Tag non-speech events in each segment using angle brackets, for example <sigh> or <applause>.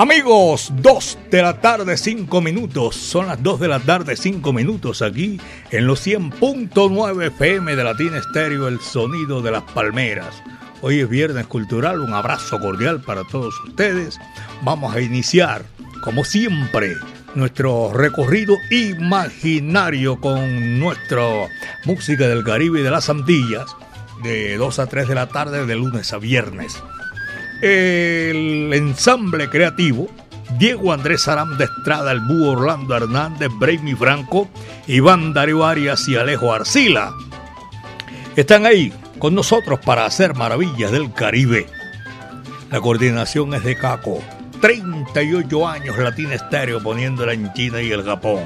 Amigos, 2 de la tarde, 5 minutos. Son las 2 de la tarde, 5 minutos aquí en los 100.9 FM de Latina Estéreo, el sonido de las palmeras. Hoy es Viernes Cultural, un abrazo cordial para todos ustedes. Vamos a iniciar, como siempre, nuestro recorrido imaginario con nuestra música del Caribe y de las Antillas, de 2 a 3 de la tarde, de lunes a viernes el ensamble creativo, Diego Andrés Aram de Estrada, el Búho Orlando Hernández, Braimi Franco, Iván Darío Arias y Alejo Arcila. Están ahí con nosotros para hacer maravillas del Caribe. La coordinación es de Caco. 38 años Latina Estéreo poniéndola en China y el Japón.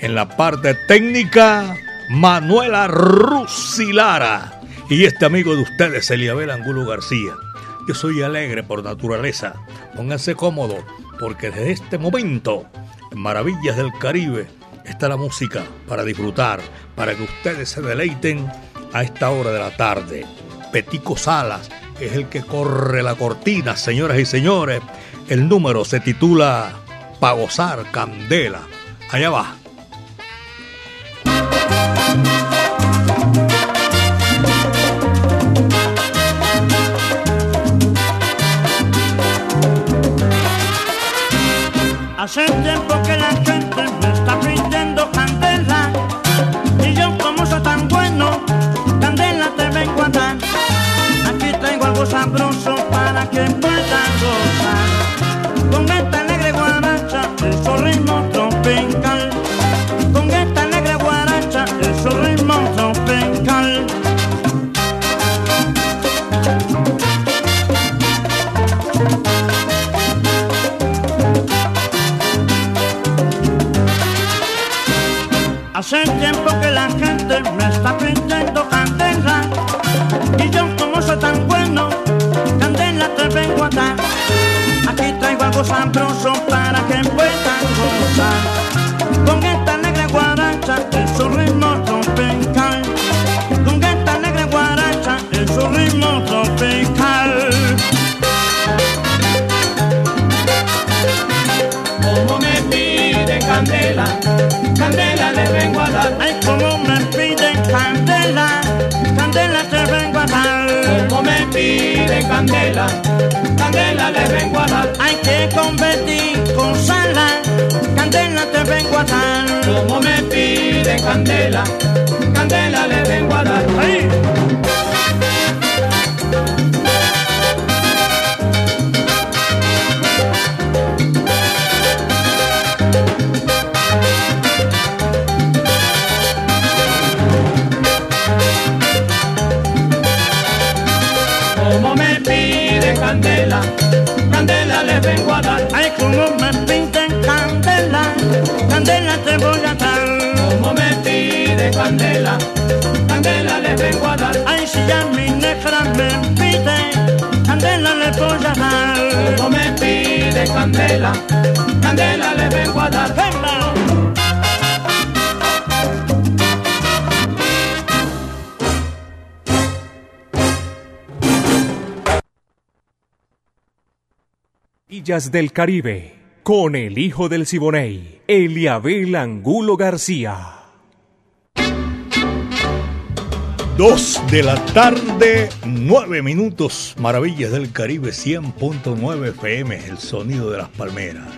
En la parte técnica, Manuela Rusilara. Y este amigo de ustedes, Eliabel Angulo García. Yo soy alegre por naturaleza. Pónganse cómodos, porque desde este momento, en Maravillas del Caribe, está la música para disfrutar, para que ustedes se deleiten a esta hora de la tarde. Petico Salas es el que corre la cortina, señoras y señores. El número se titula Pa' gozar candela. Allá va. Hace tiempo que la Hace tiempo que la gente me está pidiendo candela. Y yo como soy tan bueno, candela te vengo a dar. Aquí traigo algo sabroso candela, candela le vengo a dar. Hay que convertir con sala, candela te vengo a dar. Como me pide candela, candela le vengo a dar. ¡Ay! Candela, candela le vengo a dar. ¡Venga! Maravillas del Caribe, con el hijo del Siboney, Eliabel Angulo García. 2 de la tarde, 9 minutos. Maravillas del Caribe 100.9 FM, el sonido de las palmeras.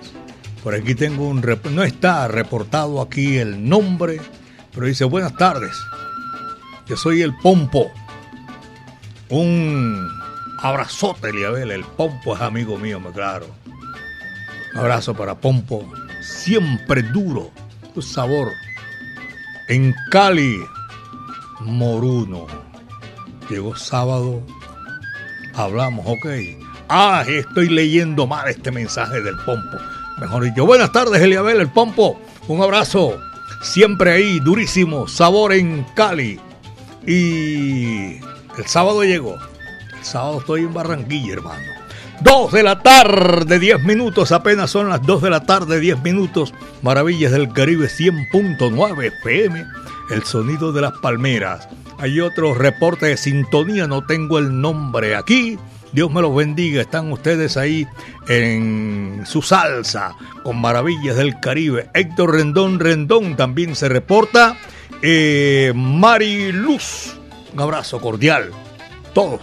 Por aquí tengo un... No está reportado aquí el nombre, pero dice buenas tardes. Yo soy el Pompo. Un abrazote, Eliabel. El Pompo es amigo mío, me claro. Un abrazo para Pompo. Siempre duro. Tu sabor. En Cali, Moruno. Llegó sábado, hablamos, ok. Ah, estoy leyendo mal este mensaje del Pompo. Mejor dicho, buenas tardes, Eliabel, el Pompo. Un abrazo. Siempre ahí, durísimo. Sabor en Cali. Y el sábado llegó. El sábado estoy en Barranquilla, hermano. Dos de la tarde, 10 minutos, apenas son las 2 de la tarde, 10 minutos. Maravillas del Caribe 100.9 FM, el sonido de las palmeras. Hay otro reporte de sintonía, no tengo el nombre aquí. Dios me los bendiga, están ustedes ahí en su salsa con Maravillas del Caribe. Héctor Rendón Rendón también se reporta. Eh, Mari Luz, un abrazo cordial. Todos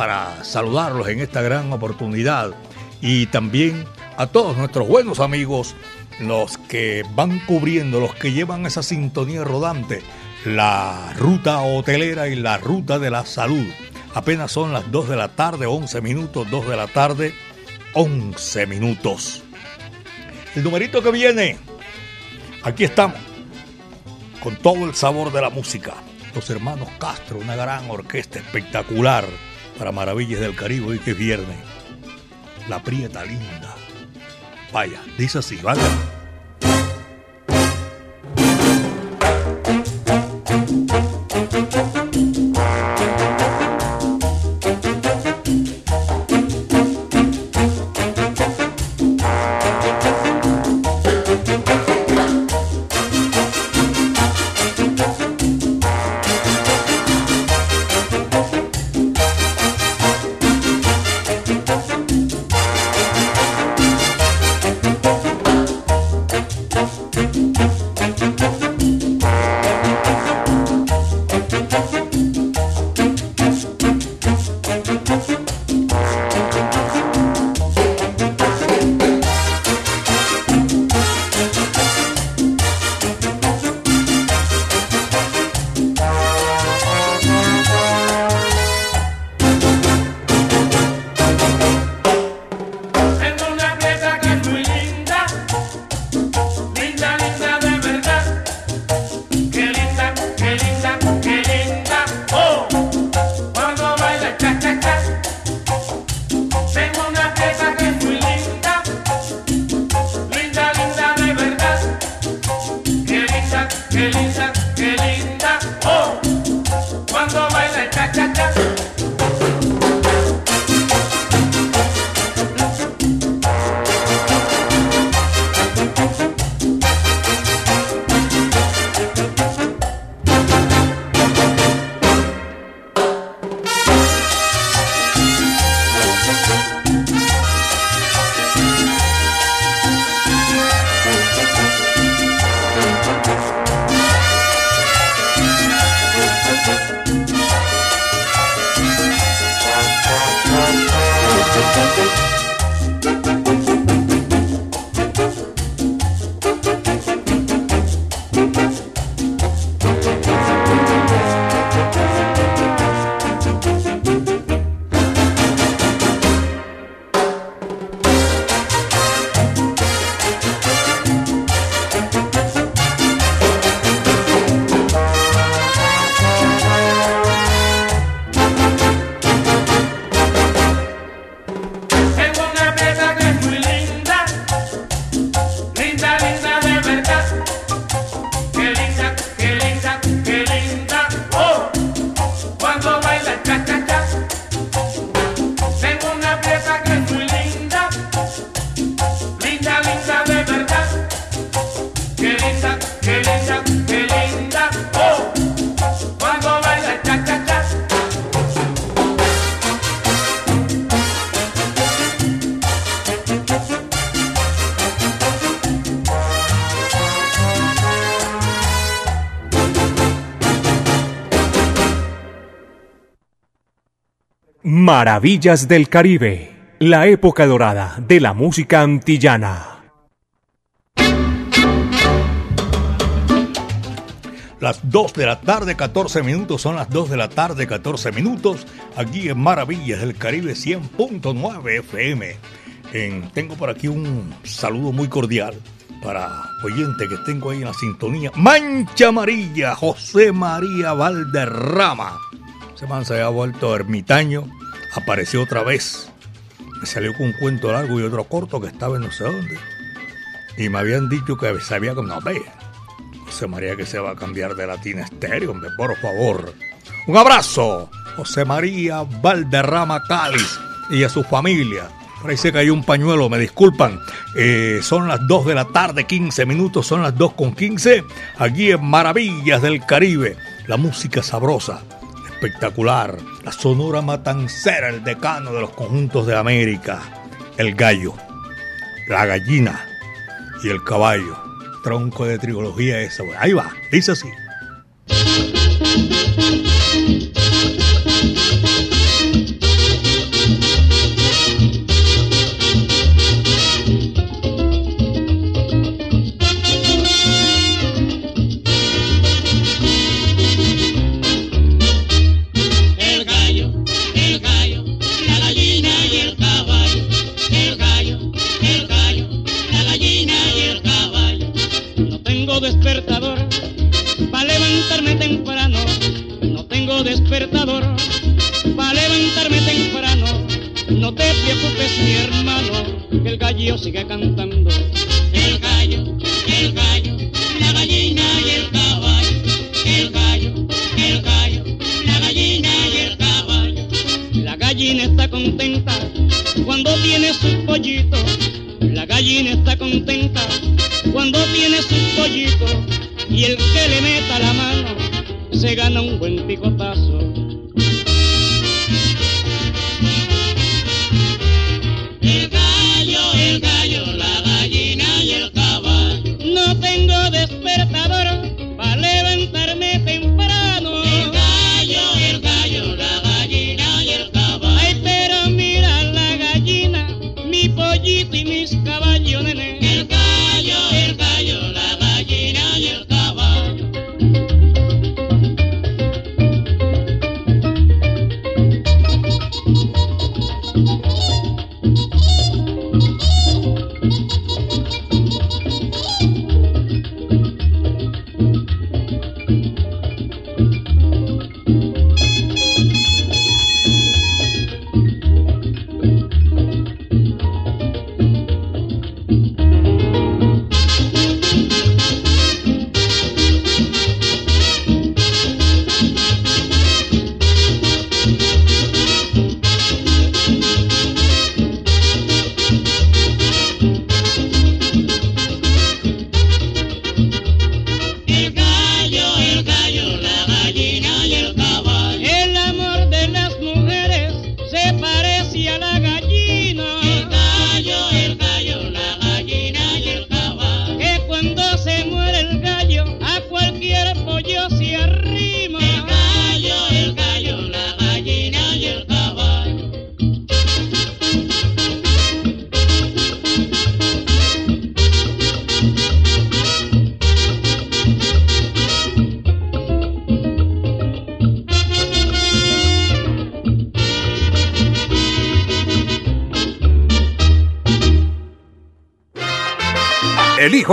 para saludarlos en esta gran oportunidad. Y también a todos nuestros buenos amigos, los que van cubriendo, los que llevan esa sintonía rodante, la ruta hotelera y la ruta de la salud. Apenas son las 2 de la tarde, 11 minutos, 2 de la tarde, 11 minutos. El numerito que viene, aquí estamos, con todo el sabor de la música. Los hermanos Castro, una gran orquesta espectacular para Maravillas del Caribe y que viernes. La Prieta Linda. Vaya, dice así, vaya. Maravillas del Caribe, la época dorada de la música antillana. Las 2 de la tarde, 14 minutos, son las 2 de la tarde, 14 minutos, aquí en Maravillas del Caribe 100.9 FM. tengo por aquí un saludo muy cordial para oyente que tengo ahí en la sintonía. Mancha Amarilla, José María Valderrama Ese man se había vuelto ermitaño, apareció otra vez. Me salió con un cuento largo y otro corto que estaba en no sé dónde. Y me habían dicho que sabía que no ve. José María que se va a cambiar de latina estéreo, hombre, por favor. Un abrazo, José María Valderrama Cáliz y a su familia. Por ahí se cayó un pañuelo, me disculpan. Eh, son las 2 de la tarde, 15 minutos, son las 2 con 15. Aquí en Maravillas del Caribe, la música sabrosa, espectacular, la sonora matancera, el decano de los conjuntos de América, el gallo, la gallina y el caballo. Tronco de trilogía esa, ahí va, dice así.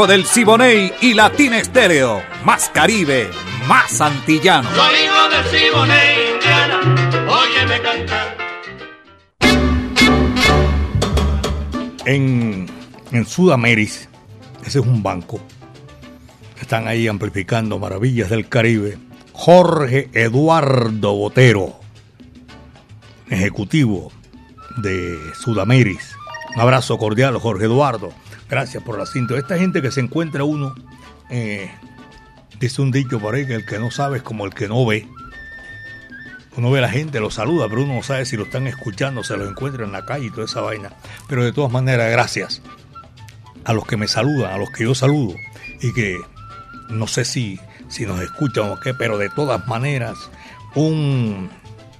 Del Siboney y Latina Estéreo. Más Caribe, más antillano. Soy hijo del Siboney, Indiana, óyeme cantar. En, en Sudameris, ese es un banco. Están ahí amplificando maravillas del Caribe. Jorge Eduardo Botero, ejecutivo de Sudameris. Un abrazo cordial, Jorge Eduardo. Gracias por la cinta. Esta gente que se encuentra uno, eh, dice un dicho por ahí que el que no sabe es como el que no ve. Uno ve a la gente, lo saluda, pero uno no sabe si lo están escuchando, se lo encuentra en la calle y toda esa vaina. Pero de todas maneras, gracias a los que me saludan, a los que yo saludo y que no sé si, si nos escuchan o qué, pero de todas maneras, un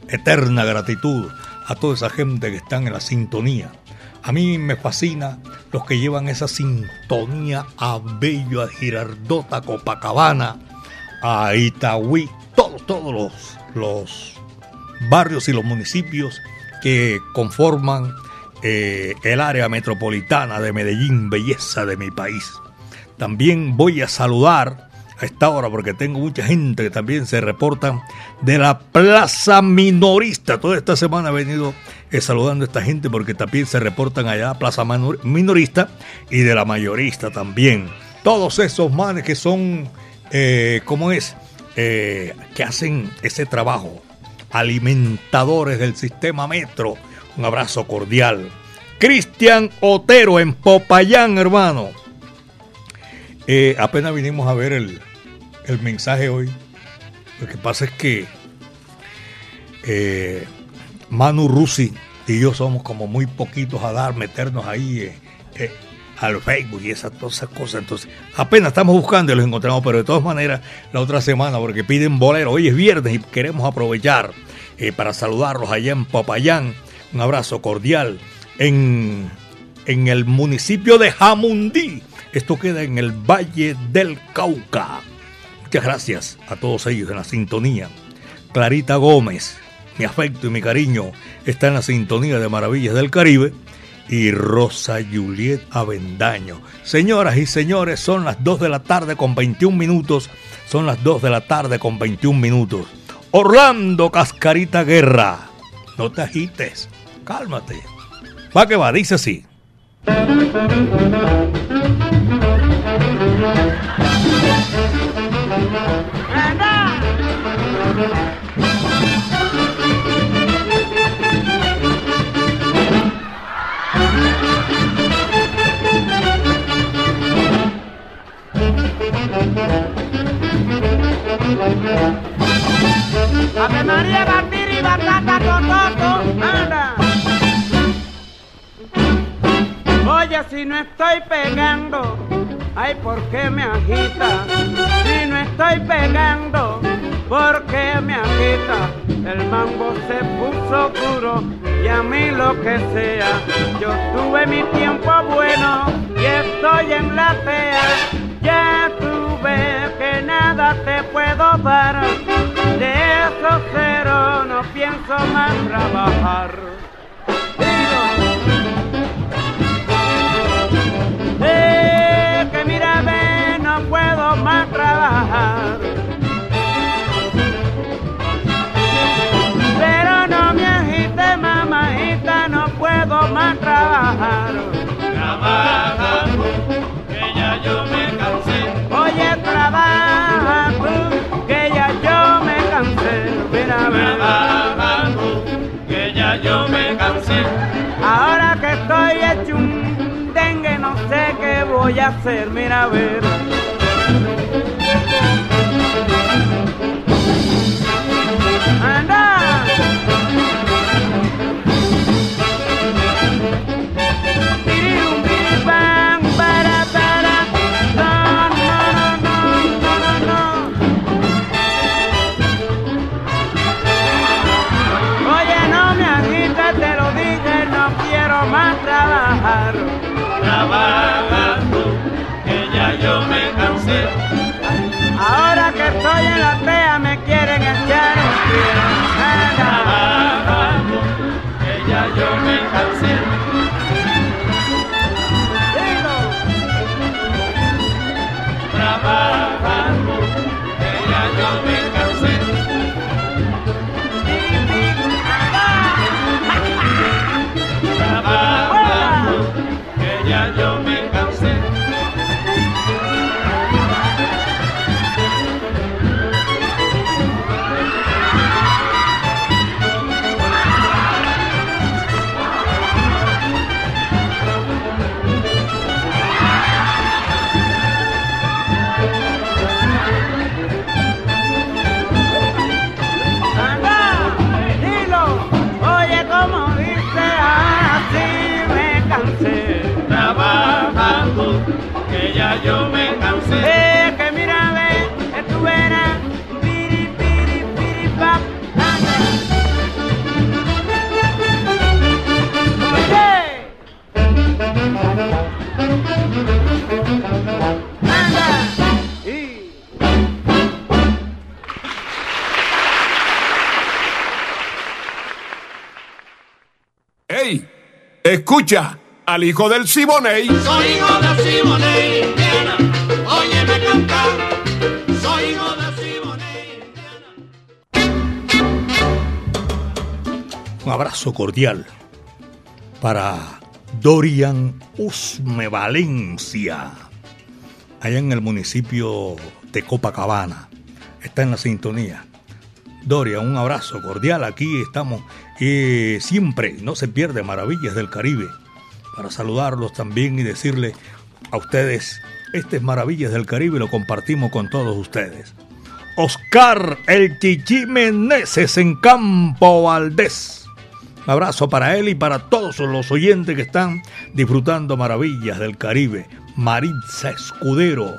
eterna gratitud a toda esa gente que están en la sintonía a mí me fascina los que llevan esa sintonía a Bello, a Girardota, Copacabana, a Itagüí, todos, todos los, los barrios y los municipios que conforman eh, el área metropolitana de Medellín, belleza de mi país. También voy a saludar a esta hora porque tengo mucha gente que también se reportan de la Plaza Minorista. Toda esta semana he venido eh, saludando a esta gente porque también se reportan allá Plaza Minorista y de la Mayorista también. Todos esos manes que son, eh, ¿cómo es? Eh, que hacen ese trabajo. Alimentadores del sistema metro. Un abrazo cordial. Cristian Otero en Popayán, hermano. Eh, apenas vinimos a ver el, el, mensaje hoy. Lo que pasa es que Manu Rusi y yo somos como muy poquitos a dar, meternos ahí eh, al Facebook y esas, todas esas cosas. Entonces, apenas estamos buscando y los encontramos, pero de todas maneras, la otra semana, porque piden bolero, hoy es viernes y queremos aprovechar para saludarlos allá en Popayán. Un abrazo cordial en, en el municipio de Jamundí. Esto queda en el Valle del Cauca. Muchas gracias a todos ellos en la sintonía. Clarita Gómez, mi afecto y mi cariño está en la sintonía de Maravillas del Caribe. Y Rosa Juliet Avendaño. Señoras y señores, son las 2 de la tarde con 21 minutos. Son las 2 de la tarde con 21 minutos. Orlando Cascarita Guerra. No te agites, cálmate. Va que va, dice así. Ave María, batiri, batata, tototo, anda. Oye, si no estoy pegando, ay, ¿por qué me agita? Si no estoy pegando, ¿por qué me agita? El mambo se puso oscuro y a mí lo que sea. Yo tuve mi tiempo bueno y estoy en la fea. Ya nada te puedo dar. De esos cero no pienso más trabajar. que mira, ve, no puedo más trabajar. Pero no me agite, mamajita, no puedo más trabajar. Que yo me voy a hacer, mira a ver. escucha al hijo del Siboney. Soy hijo del Siboney, óyeme cantar. Soy hijo del Siboney, Un abrazo cordial para Dorian Usme Valencia, allá en el municipio de Copacabana. Está en la sintonía. Dorian, un abrazo cordial. Aquí estamos y siempre, no se pierde Maravillas del Caribe. Para saludarlos también y decirle a ustedes, este es Maravillas del Caribe lo compartimos con todos ustedes. Oscar El Chichi Meneses en Campo Valdés. Un abrazo para él y para todos los oyentes que están disfrutando Maravillas del Caribe. Maritza Escudero,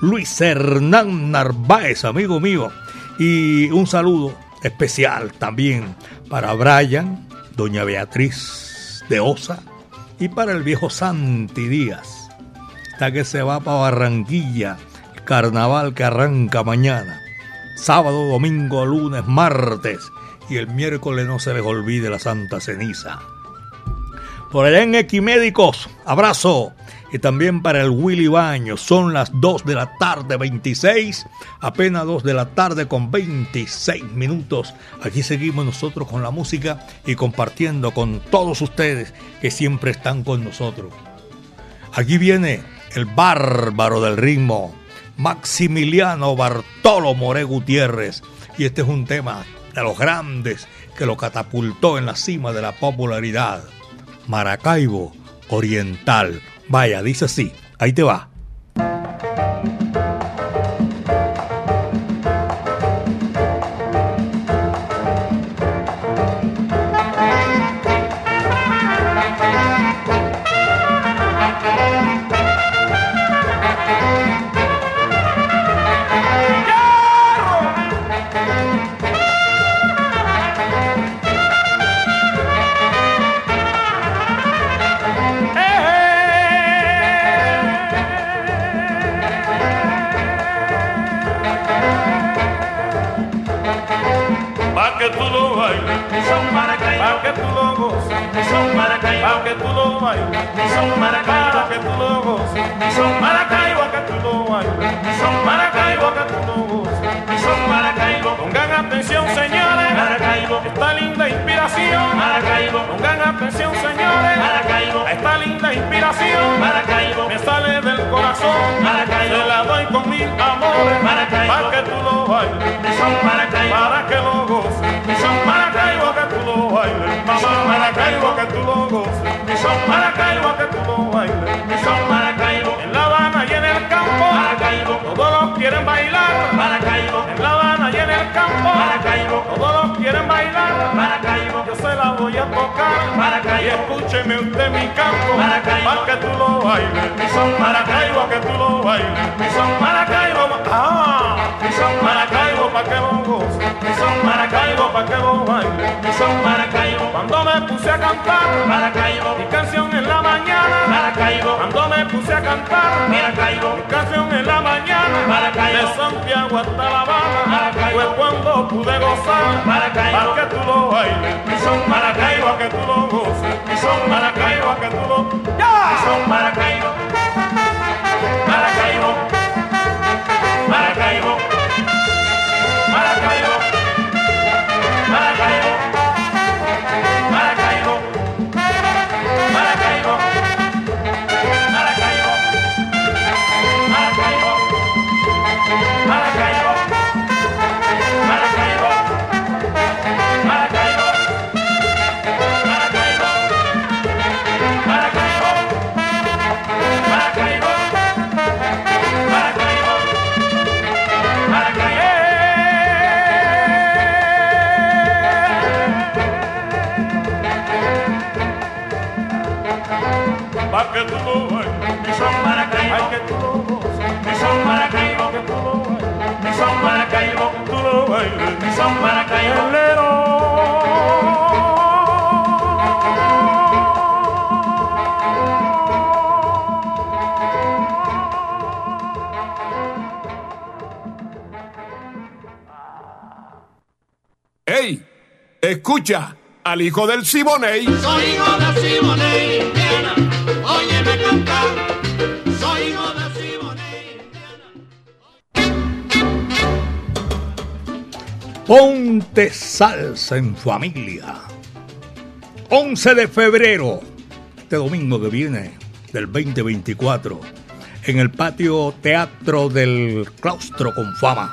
Luis Hernán Narváez, amigo mío. Y un saludo especial también para Brian, doña Beatriz de Osa y para el viejo Santi Díaz. Hasta que se va para Barranquilla, el carnaval que arranca mañana sábado, domingo, lunes, martes y el miércoles no se les olvide la Santa Ceniza. Por el en Equimédicos, abrazo. Y también para el Willy Baño, son las 2 de la tarde 26, apenas 2 de la tarde con 26 minutos. Aquí seguimos nosotros con la música y compartiendo con todos ustedes que siempre están con nosotros. Aquí viene el bárbaro del ritmo, Maximiliano Bartolo More Gutiérrez. Y este es un tema de los grandes que lo catapultó en la cima de la popularidad. Maracaibo Oriental. Vaya, dice así. Ahí te va. son Maracaibo, Acatulo, ya. son Maracaibo. Son ¡Ey! Escucha al hijo del Siboney. Soy hijo de Siboney, Ponte salsa en familia. 11 de febrero, este domingo que viene, del 2024, en el patio Teatro del Claustro con Fama.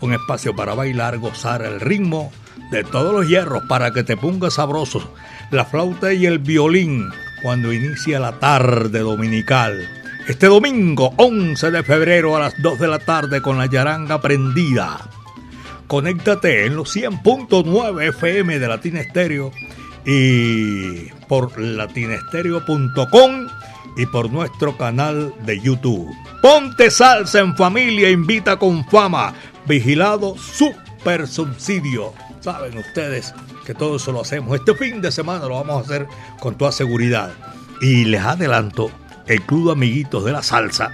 Un espacio para bailar, gozar el ritmo de todos los hierros para que te pongas sabroso. La flauta y el violín cuando inicia la tarde dominical. Este domingo, 11 de febrero a las 2 de la tarde con la yaranga prendida. Conéctate en los 100.9 FM de Latina y por latinestereo.com y por nuestro canal de YouTube. Ponte salsa en familia, invita con fama, vigilado super subsidio. Saben ustedes que todo eso lo hacemos. Este fin de semana lo vamos a hacer con toda seguridad. Y les adelanto, el Club Amiguitos de la Salsa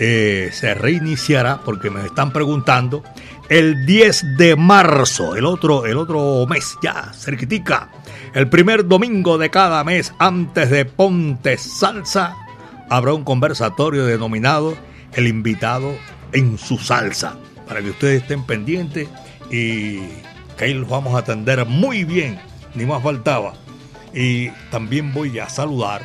eh, se reiniciará, porque me están preguntando, el 10 de marzo, el otro, el otro mes, ya, cerquitica. El primer domingo de cada mes antes de Ponte Salsa, habrá un conversatorio denominado El invitado en su salsa, para que ustedes estén pendientes y que ahí los vamos a atender muy bien, ni más faltaba. Y también voy a saludar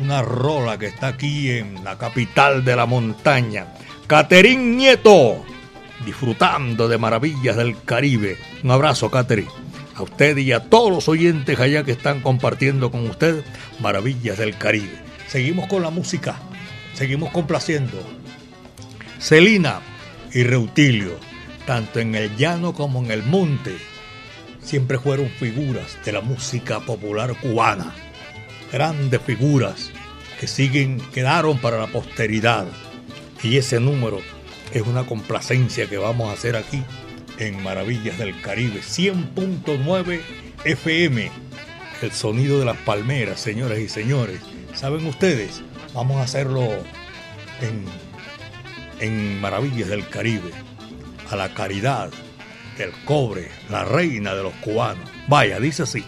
una rola que está aquí en la capital de la montaña, Caterín Nieto, disfrutando de maravillas del Caribe. Un abrazo, Caterín. A usted y a todos los oyentes allá que están compartiendo con usted maravillas del Caribe. Seguimos con la música, seguimos complaciendo. Celina y Reutilio, tanto en el llano como en el monte, siempre fueron figuras de la música popular cubana. Grandes figuras que siguen, quedaron para la posteridad. Y ese número es una complacencia que vamos a hacer aquí en Maravillas del Caribe, 100.9 FM, el sonido de las palmeras, señoras y señores. ¿Saben ustedes? Vamos a hacerlo en, en Maravillas del Caribe, a la caridad del cobre, la reina de los cubanos. Vaya, dice así.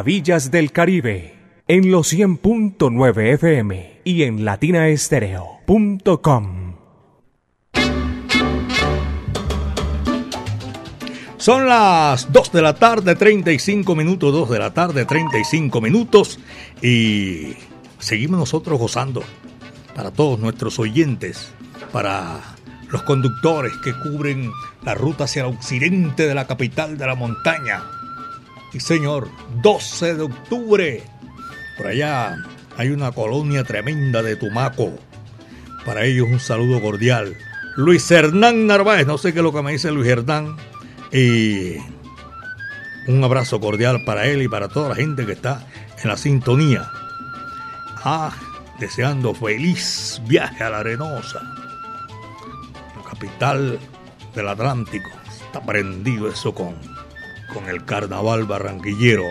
Maravillas del Caribe en los 100.9 FM y en latinaestereo.com. Son las 2 de la tarde, 35 minutos, 2 de la tarde, 35 minutos y seguimos nosotros gozando para todos nuestros oyentes, para los conductores que cubren la ruta hacia el occidente de la capital de la montaña. Y señor, 12 de octubre, por allá hay una colonia tremenda de Tumaco. Para ellos un saludo cordial. Luis Hernán Narváez, no sé qué es lo que me dice Luis Hernán. Y un abrazo cordial para él y para toda la gente que está en la sintonía. Ah, deseando feliz viaje a la Arenosa, la capital del Atlántico. Está prendido eso con, con el carnaval barranquillero.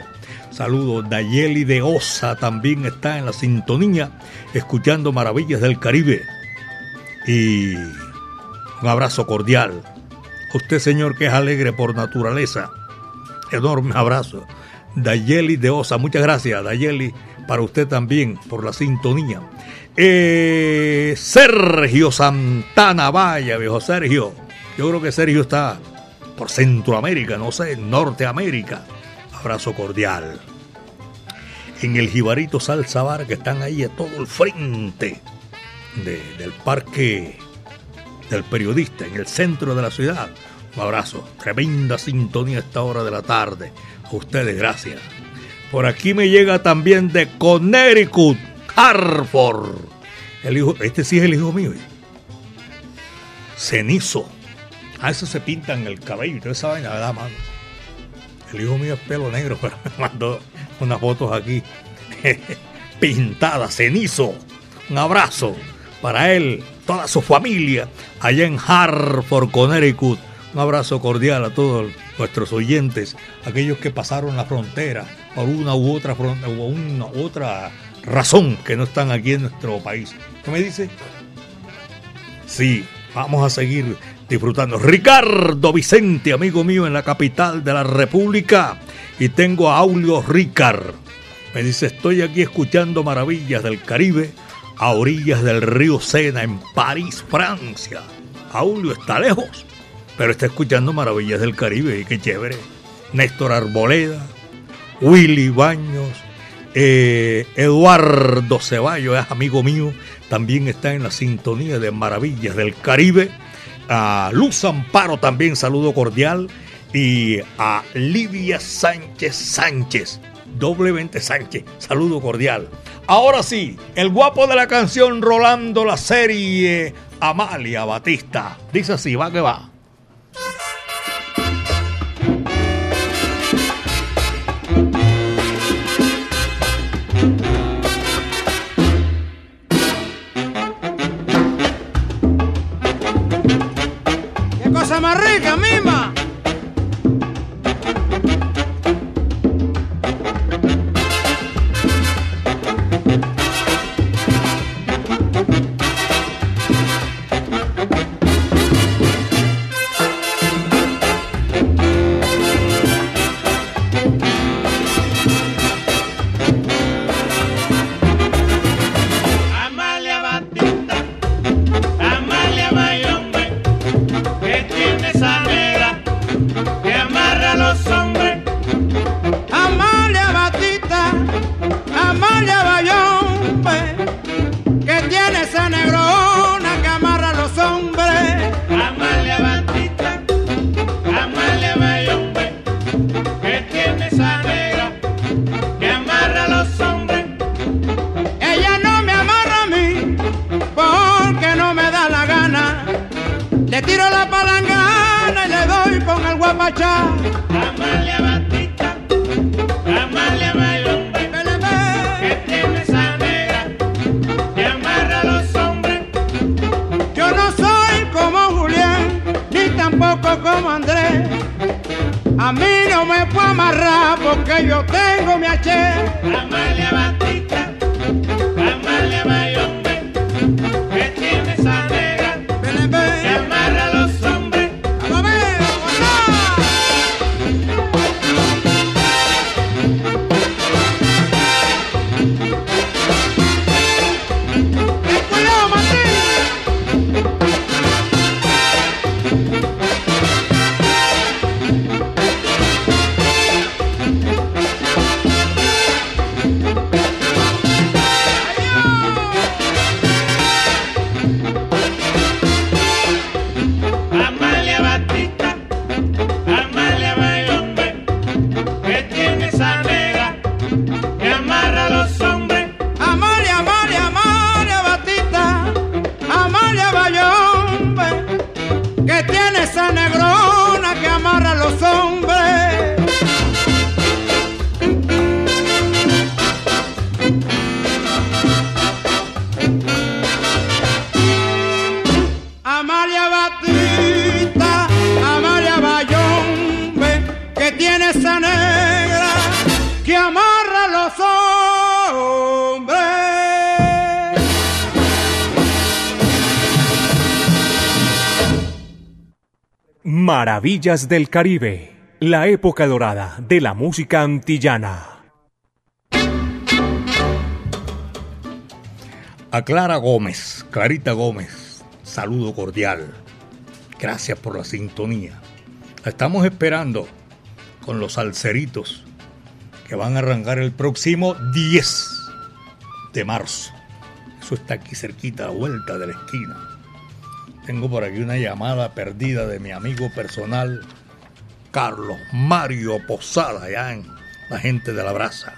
Saludos, Dayeli de Osa también está en la sintonía, escuchando Maravillas del Caribe. Y un abrazo cordial. Usted, señor, que es alegre por naturaleza. Enorme abrazo. Dayeli de Osa, muchas gracias, Dayeli, para usted también, por la sintonía. Eh, Sergio Santana, vaya, viejo Sergio. Yo creo que Sergio está por Centroamérica, no sé, Norteamérica. Abrazo cordial. En el Jibarito Salsa Bar, que están ahí a todo el frente de- del parque del periodista, en el centro de la ciudad. Un abrazo. Tremenda sintonía a esta hora de la tarde. A ustedes, gracias. Por aquí me llega también de Connecticut, Hartford. El hijo, este sí es el hijo mío. Cenizo. A eso se pintan el cabello y toda esa vaina, ¿verdad, mano? El hijo mío es pelo negro, <laughs> pero me mandó unas fotos aquí <laughs> pintadas, cenizo. Un abrazo para él, toda su familia, allá en Hartford, Connecticut. Un abrazo cordial a todos nuestros oyentes, aquellos que pasaron la frontera por una u otra, una u otra razón que no están aquí en nuestro país. ¿Qué me dice? Sí, vamos a seguir disfrutando. Ricardo Vicente, amigo mío en la capital de la República. Y tengo a Aulio Ricard. Me dice, estoy aquí escuchando maravillas del Caribe a orillas del río Sena en París, Francia. Aulio está lejos, pero está escuchando maravillas del Caribe y qué chévere. Néstor Arboleda, Willy Baños, eh, Eduardo Ceballos amigo mío, también está en la sintonía de Maravillas del Caribe. A Luz Amparo también saludo cordial. Y a Livia Sánchez Sánchez, doblemente Sánchez, saludo cordial. Ahora sí, el guapo de la canción Rolando la serie Amalia Batista. Dice así, va que va. ¡Qué cosa más rica, mima! Amalia Batista, Amalia Bayombe, que tiene esa negra que amarra a los hombres. Maravillas del Caribe, la época dorada de la música antillana. A Clara Gómez, Clarita Gómez, saludo cordial. Gracias por la sintonía. La estamos esperando con los salseritos que van a arrancar el próximo 10 de marzo. Eso está aquí cerquita, a la vuelta de la esquina. Tengo por aquí una llamada perdida de mi amigo personal, Carlos Mario Posada, allá en la gente de la brasa.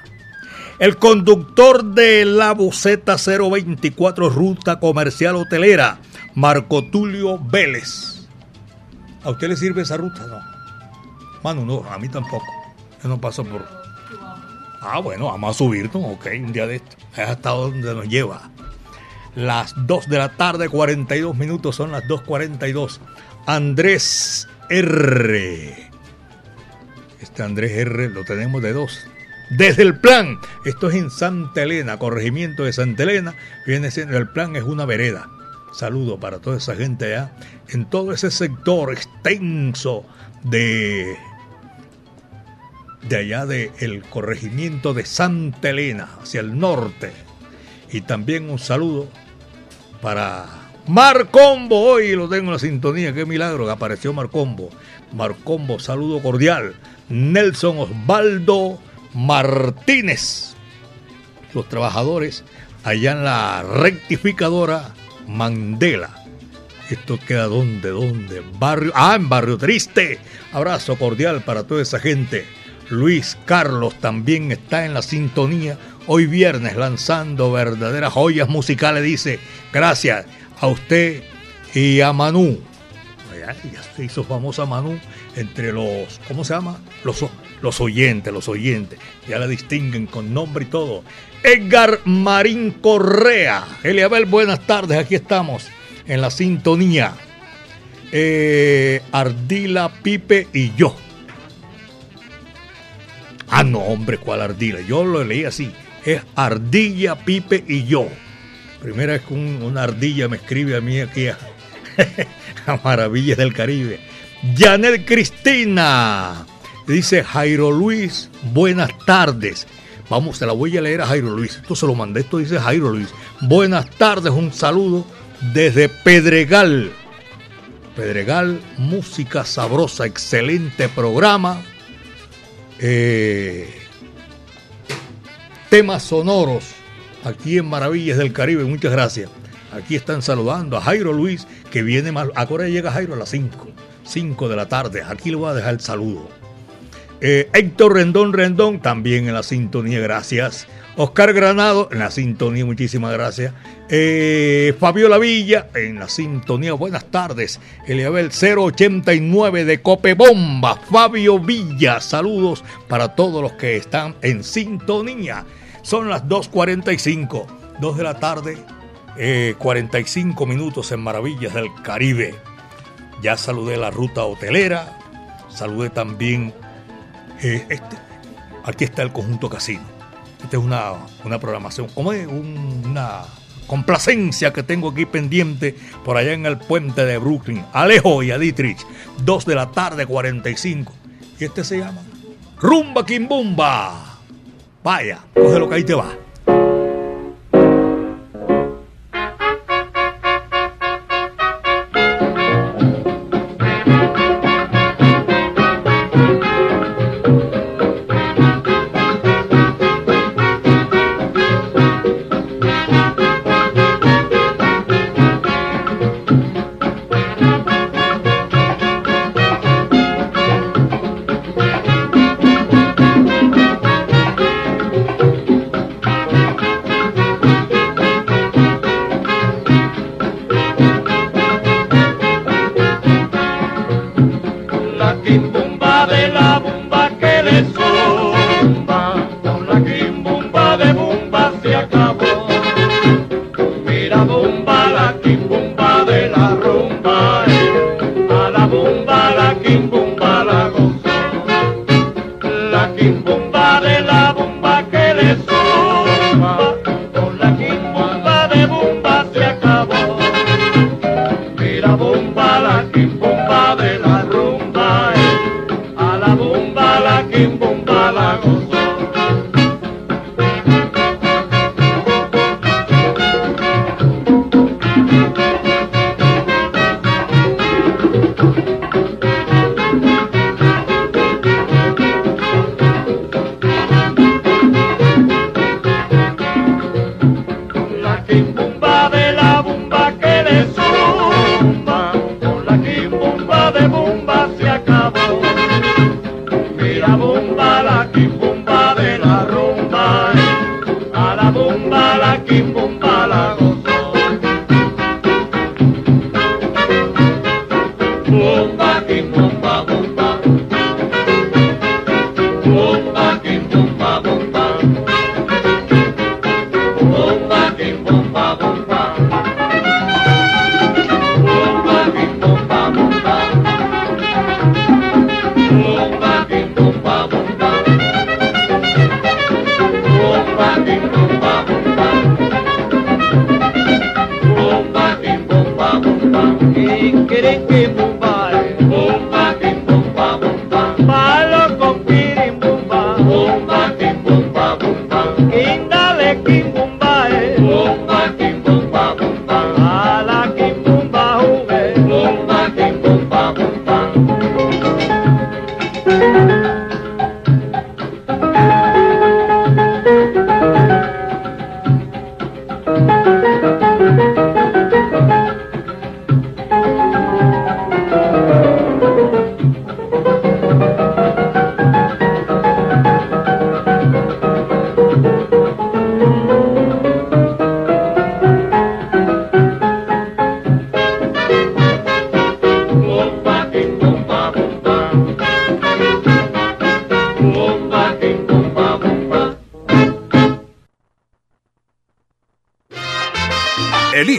El conductor de la Buceta 024 Ruta Comercial Hotelera, Marco Tulio Vélez. ¿A usted le sirve esa ruta? No. Manu, no, a mí tampoco. Yo no paso por. Ah, bueno, vamos a subirnos, ok, un día de esto. Es hasta donde nos lleva. Las 2 de la tarde, 42 minutos, son las 2.42. Andrés R. Este Andrés R lo tenemos de dos. Desde el plan, esto es en Santa Elena, corregimiento de Santa Elena, viene siendo el plan, es una vereda. Saludo para toda esa gente allá, en todo ese sector extenso de, de allá del corregimiento de Santa Elena, hacia el norte. Y también un saludo para Marcombo, hoy lo tengo en la sintonía, qué milagro que apareció Marcombo. Marcombo, saludo cordial. Nelson Osvaldo Martínez, los trabajadores allá en la rectificadora Mandela. Esto queda donde, donde, barrio, ah, en Barrio Triste. Abrazo cordial para toda esa gente. Luis Carlos también está en la sintonía. Hoy viernes lanzando verdaderas joyas musicales. Dice, gracias a usted y a Manu. Ya, ya se hizo famosa Manu entre los, ¿cómo se llama? Los, los oyentes, los oyentes. Ya la distinguen con nombre y todo. Edgar Marín Correa. Eliabel, buenas tardes. Aquí estamos en la sintonía. Eh, Ardila, Pipe y yo. Ah, no, hombre, ¿cuál Ardila? Yo lo leí así. Es Ardilla, Pipe y yo. Primera vez que un- una ardilla me escribe a mí aquí a, <laughs> a Maravillas del Caribe. Janet Cristina. Dice Jairo Luis, buenas tardes. Vamos, se la voy a leer a Jairo Luis. Esto se lo mandé, esto dice Jairo Luis. Buenas tardes, un saludo desde Pedregal. Pedregal, música sabrosa, excelente programa. Eh, temas sonoros aquí en Maravillas del Caribe. Muchas gracias. Aquí están saludando a Jairo Luis, que viene más. Ahora llega Jairo a las 5, 5 de la tarde. Aquí le voy a dejar el saludo. Eh, Héctor Rendón Rendón, también en la sintonía, gracias. Oscar Granado, en la sintonía, muchísimas gracias. Eh, Fabiola Villa, en la sintonía, buenas tardes. Eliabel 089 de Copebomba, Fabio Villa, saludos para todos los que están en sintonía. Son las 2.45, 2 de la tarde, eh, 45 minutos en Maravillas del Caribe. Ya saludé la ruta hotelera, saludé también eh, este, aquí está el conjunto casino. Esta es una, una programación, como es Un- una complacencia que tengo aquí pendiente por allá en el puente de Brooklyn. Alejo y a Dietrich, 2 de la tarde, 45. Y este se llama Rumba Kimbumba. Vaya, coge lo que ahí te va.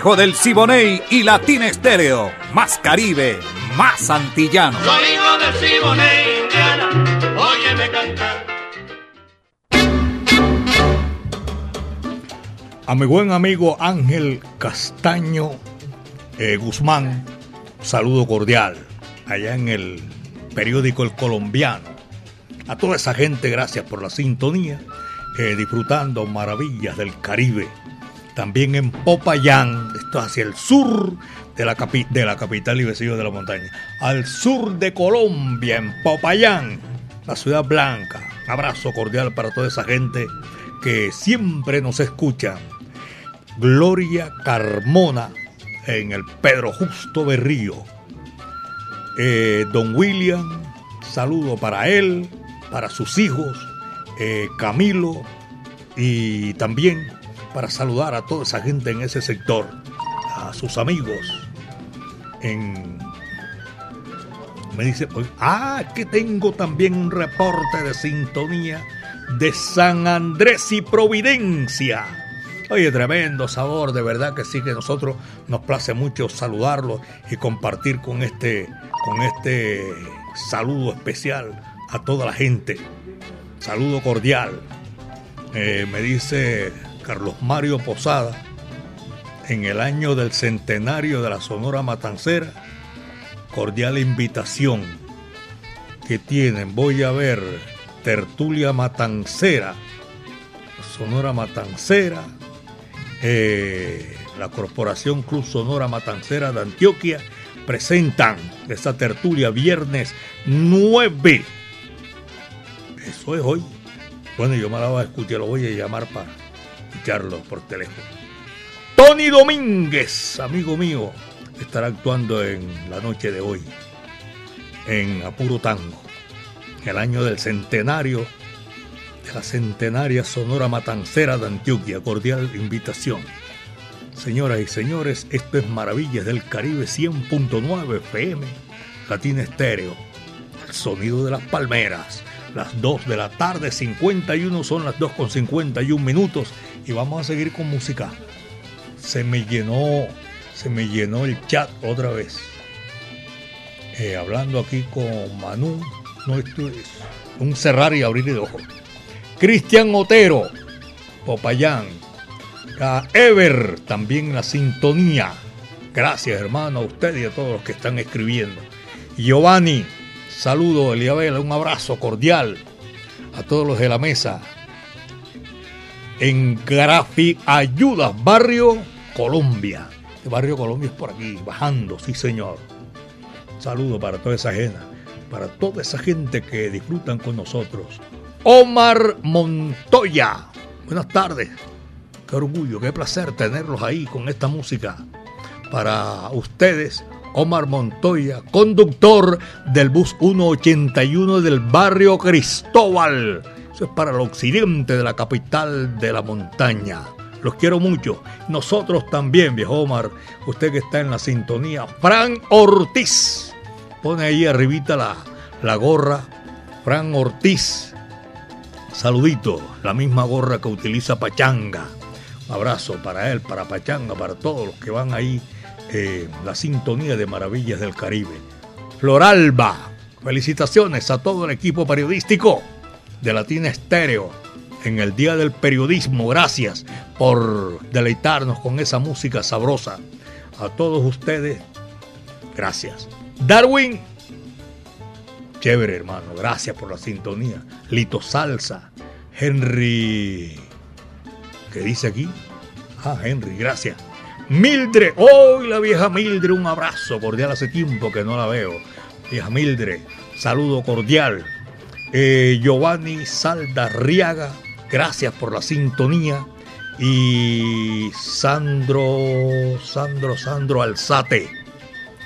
Hijo del Siboney y Latín Estéreo. Más Caribe, más antillano. Soy hijo del Siboney, Indiana, óyeme cantar. A mi buen amigo Ángel Castaño eh, Guzmán, saludo cordial, allá en el periódico El Colombiano. A toda esa gente, gracias por la sintonía, eh, disfrutando maravillas del Caribe. También en Popayán, esto hacia el sur de la, capi- de la capital y vecino de la montaña. Al sur de Colombia, en Popayán, la ciudad blanca. Abrazo cordial para toda esa gente que siempre nos escucha. Gloria Carmona en el Pedro Justo Berrío. Eh, don William, saludo para él, para sus hijos, eh, Camilo y también para saludar a toda esa gente en ese sector, a sus amigos en... Me dice, pues, ah, que tengo también un reporte de sintonía de San Andrés y Providencia. Oye, tremendo sabor, de verdad que sí que nosotros nos place mucho saludarlo y compartir con este, con este saludo especial a toda la gente. Saludo cordial. Eh, me dice Carlos Mario Posada, en el año del centenario de la Sonora Matancera, cordial invitación que tienen. Voy a ver Tertulia Matancera, Sonora Matancera, eh, la Corporación Cruz Sonora Matancera de Antioquia presentan esta tertulia viernes 9. Eso es hoy. Bueno, yo me la voy a escuchar, lo voy a llamar para escucharlo por teléfono. Tony Domínguez, amigo mío, estará actuando en la noche de hoy en Apuro Tango, el año del centenario de la centenaria Sonora Matancera de Antioquia. Cordial invitación. Señoras y señores, esto es Maravillas del Caribe 100.9 FM, Latina Estéreo, el sonido de las palmeras. Las 2 de la tarde, 51 son las 2 con 51 minutos y vamos a seguir con música. Se me llenó, se me llenó el chat otra vez. Eh, hablando aquí con Manu, no esto es un cerrar y abrir de ojos. Cristian Otero, Popayán, a Ever, también la sintonía. Gracias, hermano, a usted y a todos los que están escribiendo. Giovanni, saludo, Eliabel, un abrazo cordial a todos los de la mesa. En Grafi Ayudas, Barrio Colombia. El barrio Colombia es por aquí, bajando, sí señor. Saludo para toda esa gente, para toda esa gente que disfrutan con nosotros. Omar Montoya. Buenas tardes. Qué orgullo, qué placer tenerlos ahí con esta música. Para ustedes, Omar Montoya, conductor del bus 181 del barrio Cristóbal. Es para el occidente de la capital de la montaña. Los quiero mucho. Nosotros también, viejo Omar. Usted que está en la sintonía. Fran Ortiz. Pone ahí arribita la, la gorra. Fran Ortiz. Saludito. La misma gorra que utiliza Pachanga. Un abrazo para él, para Pachanga, para todos los que van ahí. Eh, la sintonía de Maravillas del Caribe. Floralba. Felicitaciones a todo el equipo periodístico de Latina Estéreo en el Día del Periodismo. Gracias por deleitarnos con esa música sabrosa. A todos ustedes, gracias. Darwin, chévere hermano, gracias por la sintonía. Lito Salsa, Henry, ¿qué dice aquí? Ah, Henry, gracias. Mildred, hoy la vieja Mildred, un abrazo cordial, hace tiempo que no la veo. Vieja Mildred, saludo cordial. Eh, Giovanni Saldarriaga, gracias por la sintonía. Y Sandro, Sandro, Sandro Alzate,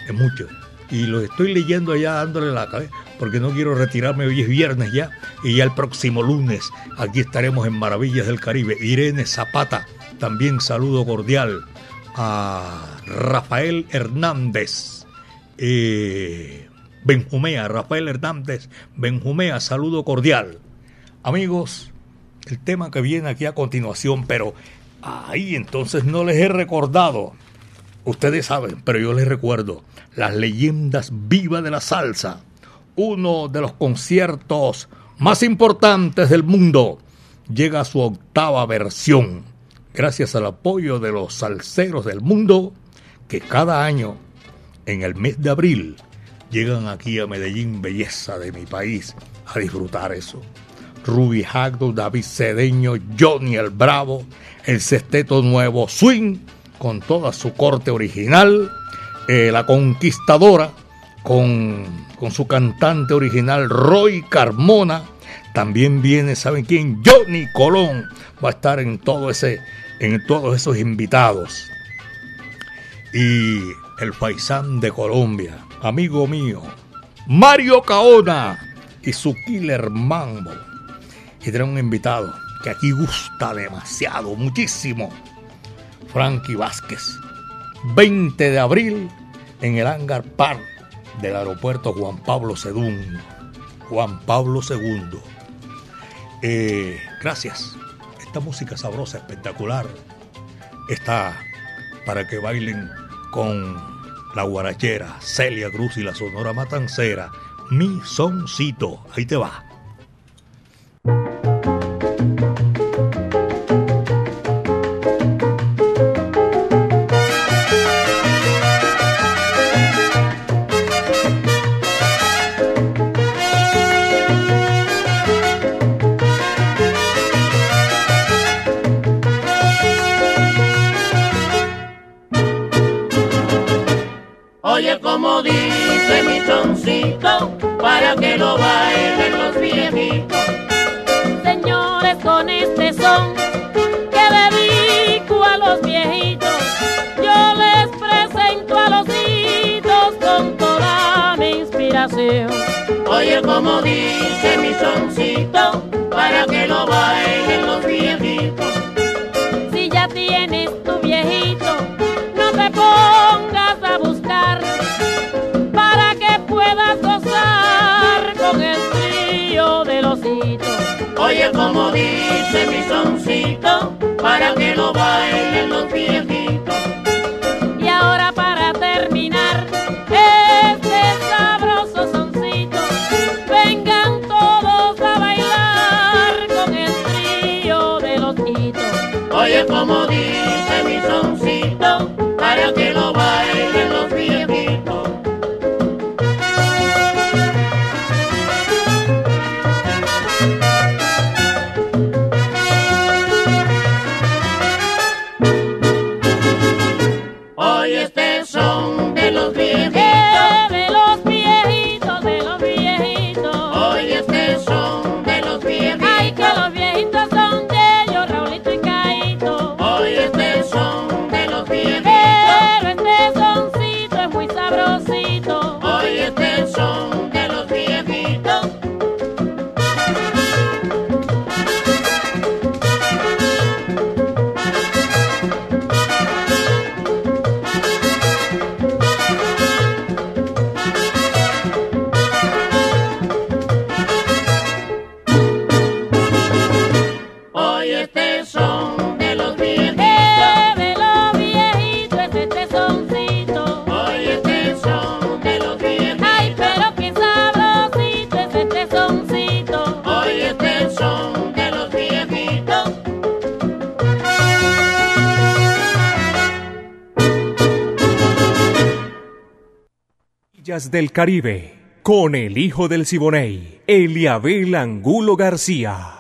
es mucho. Y lo estoy leyendo allá dándole la cabeza, porque no quiero retirarme, hoy es viernes ya, y ya el próximo lunes aquí estaremos en Maravillas del Caribe. Irene Zapata, también saludo cordial a Rafael Hernández. Eh, Benjumea, Rafael Hernández, Benjumea, saludo cordial. Amigos, el tema que viene aquí a continuación, pero ahí entonces no les he recordado. Ustedes saben, pero yo les recuerdo las leyendas vivas de la salsa, uno de los conciertos más importantes del mundo, llega a su octava versión, gracias al apoyo de los salseros del mundo que cada año, en el mes de abril, llegan aquí a Medellín, belleza de mi país, a disfrutar eso. Ruby Hagdo, David Cedeño, Johnny el Bravo, el Sesteto Nuevo Swing, con toda su corte original, eh, La Conquistadora, con, con su cantante original Roy Carmona, también viene, ¿saben quién? Johnny Colón va a estar en todo ese, en todos esos invitados. Y el paisán de Colombia, amigo mío, Mario Caona y su killer mambo y trae un invitado que aquí gusta demasiado, muchísimo. Frankie Vázquez. 20 de abril en el Hangar Park del aeropuerto Juan Pablo II. Juan Pablo II. Eh, gracias. Esta música sabrosa, espectacular, está para que bailen con la guarachera, Celia Cruz y la Sonora Matancera. Mi soncito. Ahí te va. Para que lo bailen los viejitos. Señores, con este son que dedico a los viejitos, yo les presento a los hijitos con toda mi inspiración. Oye como dice mi soncito, para que lo bailen los viejitos. Si ya tienes tu viejito, no te pongas como dice mi soncito, para que lo bailen los pies. Del Caribe, con el hijo del Siboney, Eliabel Angulo García.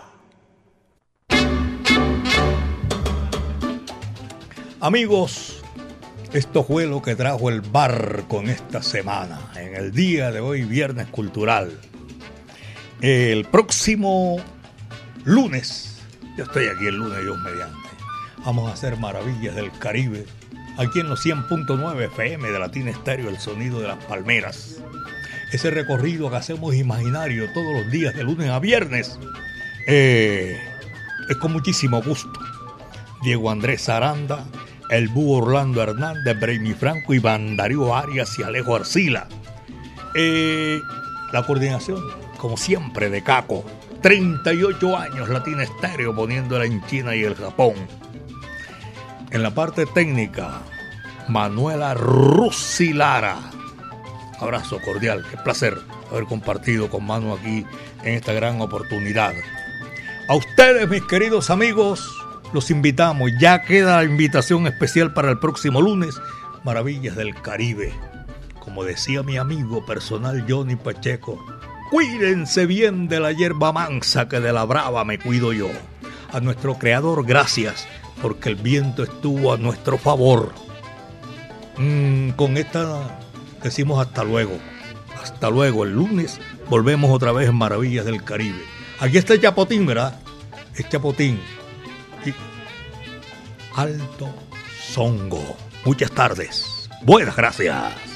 Amigos, esto fue lo que trajo el barco en esta semana, en el día de hoy, Viernes Cultural. El próximo lunes, yo estoy aquí el lunes, Dios mediante, vamos a hacer maravillas del Caribe, aquí en los 100.9 FM de Latina Estéreo, el sonido de las palmeras. Ese recorrido que hacemos imaginario todos los días, de lunes a viernes, eh, es con muchísimo gusto. Diego Andrés Aranda, el Búho Orlando Hernández, Braymi Franco, Iván Darío Arias y Alejo Arcila. Eh, la coordinación, como siempre, de Caco. 38 años Latina Estéreo poniéndola en China y el Japón. En la parte técnica, Manuela Rusilara. Abrazo cordial, qué placer haber compartido con Manu aquí en esta gran oportunidad. A ustedes, mis queridos amigos, los invitamos. Ya queda la invitación especial para el próximo lunes. Maravillas del Caribe. Como decía mi amigo personal Johnny Pacheco, cuídense bien de la hierba mansa que de la brava me cuido yo. A nuestro creador, gracias, porque el viento estuvo a nuestro favor. Mm, con esta decimos hasta luego. Hasta luego. El lunes volvemos otra vez en Maravillas del Caribe. Aquí está el Chapotín, ¿verdad? Es Chapotín. Alto Songo. Muchas tardes. Buenas gracias.